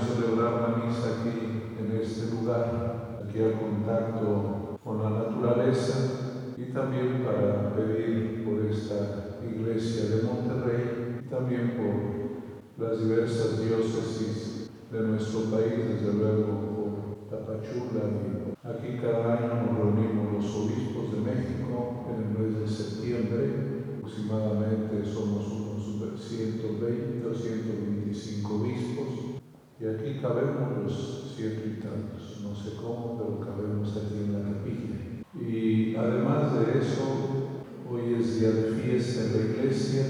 celebrar la misa aquí, en este lugar, aquí al contacto con la naturaleza y también para pedir por esta iglesia de Monterrey y también por las diversas diócesis de nuestro país, desde luego por Tapachula. Y aquí cada año nos reunimos los obispos de México en el mes de septiembre aproximadamente somos unos 120 o 125 obispos y aquí cabemos los y tantos, no sé cómo, pero cabemos aquí en la capilla. Y además de eso, hoy es día de fiesta en la iglesia,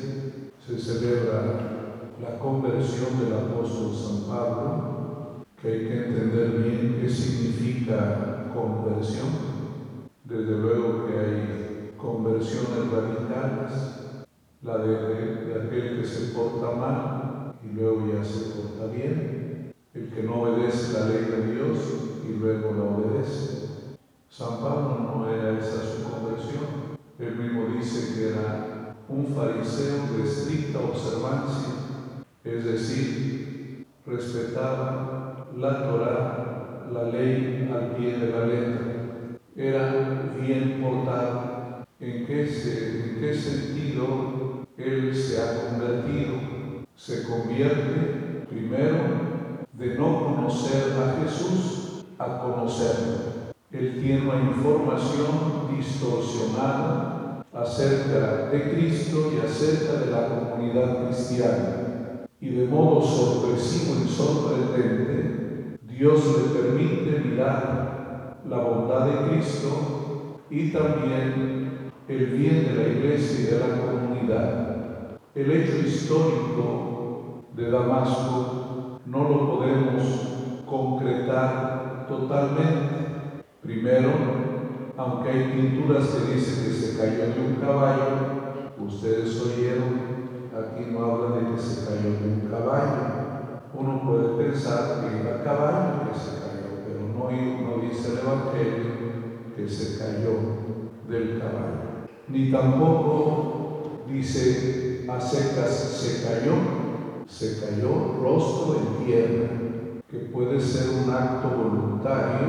se celebra la conversión del apóstol San Pablo, que hay que entender bien qué significa conversión. Desde luego que hay conversiones radicales, la de, aquel que se porta mal y luego ya se porta bien, el que no obedece la ley de Dios y luego la obedece. San Pablo no era esa su conversión. Él mismo dice que era un fariseo de estricta observancia, es decir, respetaba la Torah, la ley al pie de la letra. Era bien portado en qué, en qué sentido Él se ha convertido. Se convierte primero de no conocer a Jesús a conocerlo. Él tiene una información distorsionada acerca de Cristo y acerca de la comunidad cristiana. Y de modo sorpresivo y sorprendente, Dios le permite mirar la bondad de Cristo y también el bien de la iglesia y de la comunidad. El hecho histórico de Damasco no lo podemos concretar totalmente. Primero, aunque hay pinturas que dicen que se cayó de un caballo, ustedes oyeron, aquí no habla de que se cayó de un caballo. Uno puede pensar que era caballo que se cayó, pero no, no dice el Evangelio que se cayó del caballo ni tampoco dice a secas se cayó, se cayó rostro en tierra, que puede ser un acto voluntario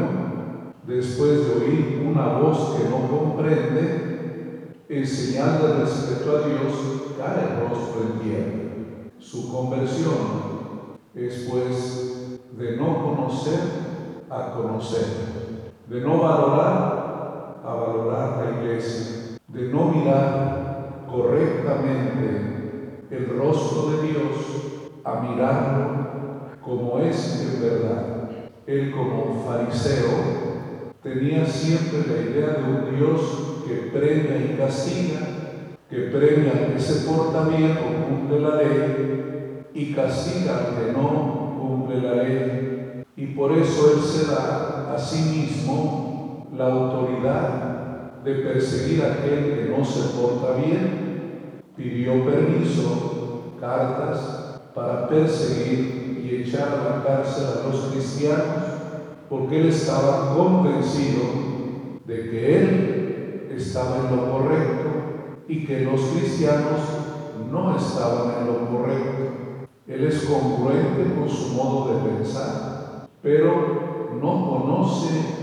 después de oír una voz que no comprende, en señal de respeto a Dios, cae rostro en tierra. Su conversión es pues de no conocer a conocer, de no valorar a valorar la iglesia de no mirar correctamente el rostro de Dios a mirarlo como es en verdad. Él como fariseo tenía siempre la idea de un Dios que premia y castiga, que premia al que se porta bien o cumple la ley y castiga al que no cumple la ley. Y por eso Él se da a sí mismo la autoridad de perseguir a aquel que no se porta bien, pidió permiso, cartas, para perseguir y echar a la cárcel a los cristianos, porque él estaba convencido de que él estaba en lo correcto y que los cristianos no estaban en lo correcto. Él es congruente con su modo de pensar, pero no conoce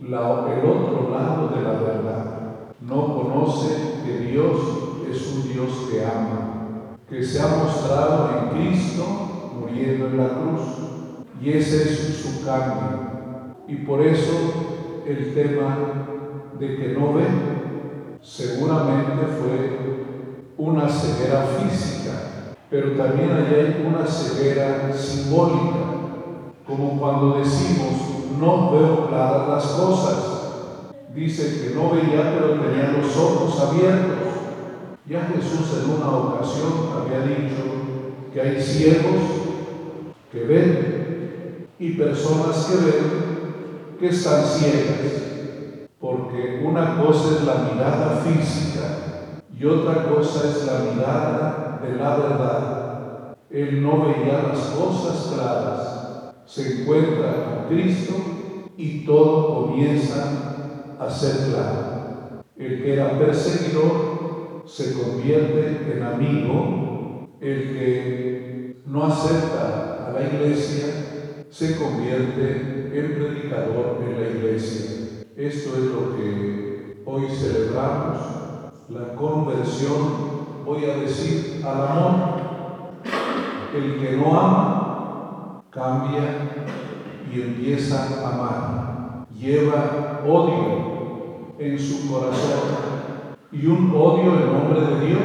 el otro lado de la verdad. No conoce que Dios es un Dios que ama, que se ha mostrado en Cristo muriendo en la cruz. Y ese es su cambio. Y por eso el tema de que no ve seguramente fue una ceguera física, pero también hay una ceguera simbólica, como cuando decimos no veo claras las cosas. Dice que no veía, pero tenía los ojos abiertos. Ya Jesús en una ocasión había dicho que hay ciegos que ven y personas que ven que están ciegas. Porque una cosa es la mirada física y otra cosa es la mirada de la verdad. Él no veía las cosas claras se encuentra con Cristo y todo comienza a ser claro. El que era perseguidor se convierte en amigo, el que no acepta a la iglesia se convierte en predicador en la iglesia. Esto es lo que hoy celebramos, la conversión, voy a decir, al amor. El que no ama cambia y empieza a amar. Lleva odio en su corazón y un odio en nombre de Dios,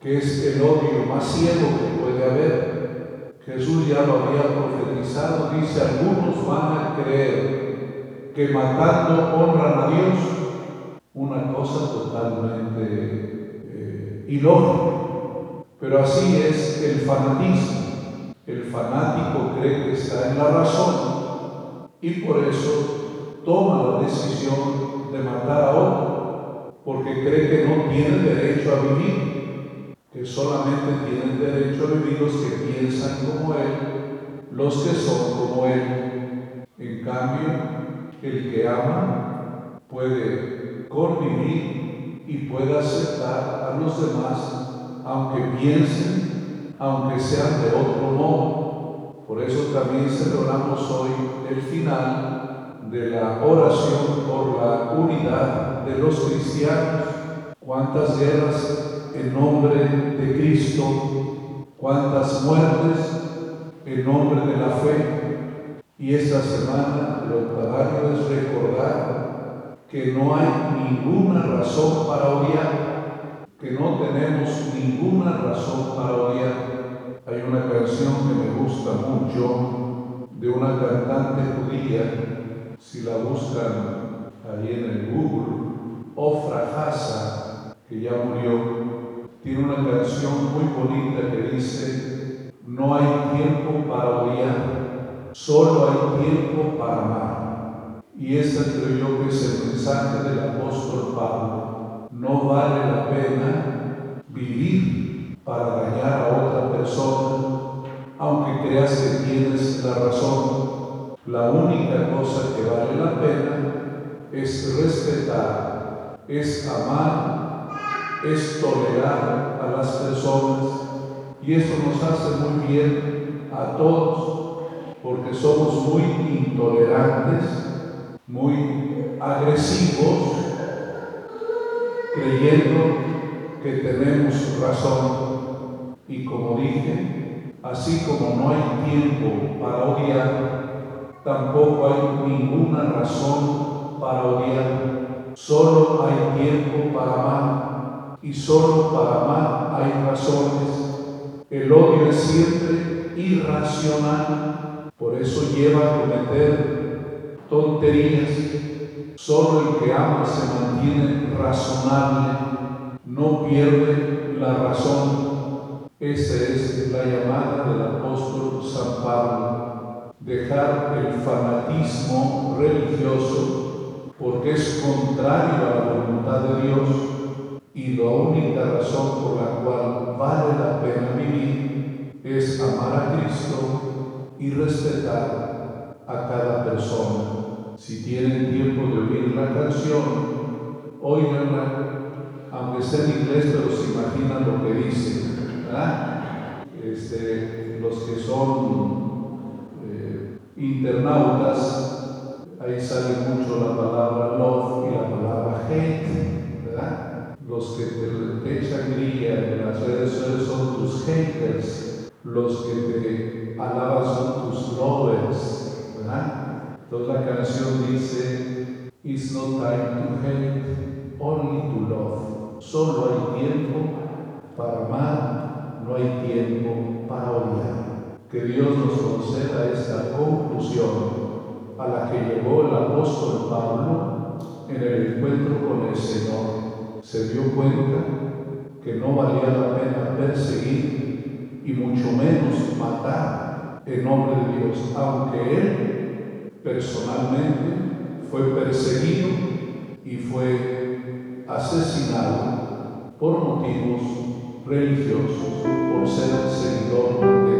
que es el odio más ciego que puede haber. Jesús ya lo había profetizado, dice, algunos van a creer que matando honran a Dios, una cosa totalmente eh, ilógica. Pero así es el fanatismo. El fanático cree que está en la razón y por eso toma la decisión de matar a otro porque cree que no tienen derecho a vivir, que solamente tienen derecho a vivir los que piensan como Él, los que son como Él. En cambio, el que ama puede convivir y puede aceptar a los demás, aunque piensen, aunque sean de otro modo. Por eso también celebramos hoy el final de la oración por la unidad de los cristianos, cuántas guerras en nombre de Cristo, cuántas muertes en nombre de la fe. Y esta semana lo que es recordar que no hay ninguna razón para odiar, que no tenemos ninguna razón para odiar. Hay una canción que me gusta mucho de una cantante judía, si la buscan ahí en el Google, Ofra Hasa, que ya murió, tiene una canción muy bonita que dice, no hay tiempo para odiar, solo hay tiempo para amar. Y esta creo yo que es el mensaje del apóstol Pablo. No vale la pena vivir para dañar a otra persona, aunque creas que tienes la razón. La única cosa que vale la pena es respetar es amar, es tolerar a las personas. Y esto nos hace muy bien a todos, porque somos muy intolerantes, muy agresivos, creyendo que tenemos razón. Y como dije, así como no hay tiempo para odiar, tampoco hay ninguna razón para odiar. Solo hay tiempo para amar y solo para amar hay razones. El odio es siempre irracional, por eso lleva a cometer tonterías. Solo el que ama se mantiene razonable, no pierde la razón. Esa es la llamada del apóstol San Pablo, dejar el fanatismo religioso porque es contrario a la voluntad de Dios y la única razón por la cual vale la pena vivir es amar a Cristo y respetar a cada persona. Si tienen tiempo de oír la canción, oiganla, aunque sea en inglés, pero se imaginan lo que dice. Este, los que son internautas ahí sale mucho la palabra love y la palabra hate, ¿verdad? Los que te, echan grilla en las redes sociales son tus haters, los que te alaban son tus lovers, ¿verdad? Entonces la canción dice, It's no time to hate, only to love. Solo hay tiempo para amar, no hay tiempo para odiar. Que Dios nos conceda esta conclusión a la que llegó el apóstol Pablo en el encuentro con el Señor. Se dio cuenta que no valía la pena perseguir y mucho menos matar en nombre de Dios, aunque él personalmente fue perseguido y fue asesinado por motivos religiosos, por ser seguidor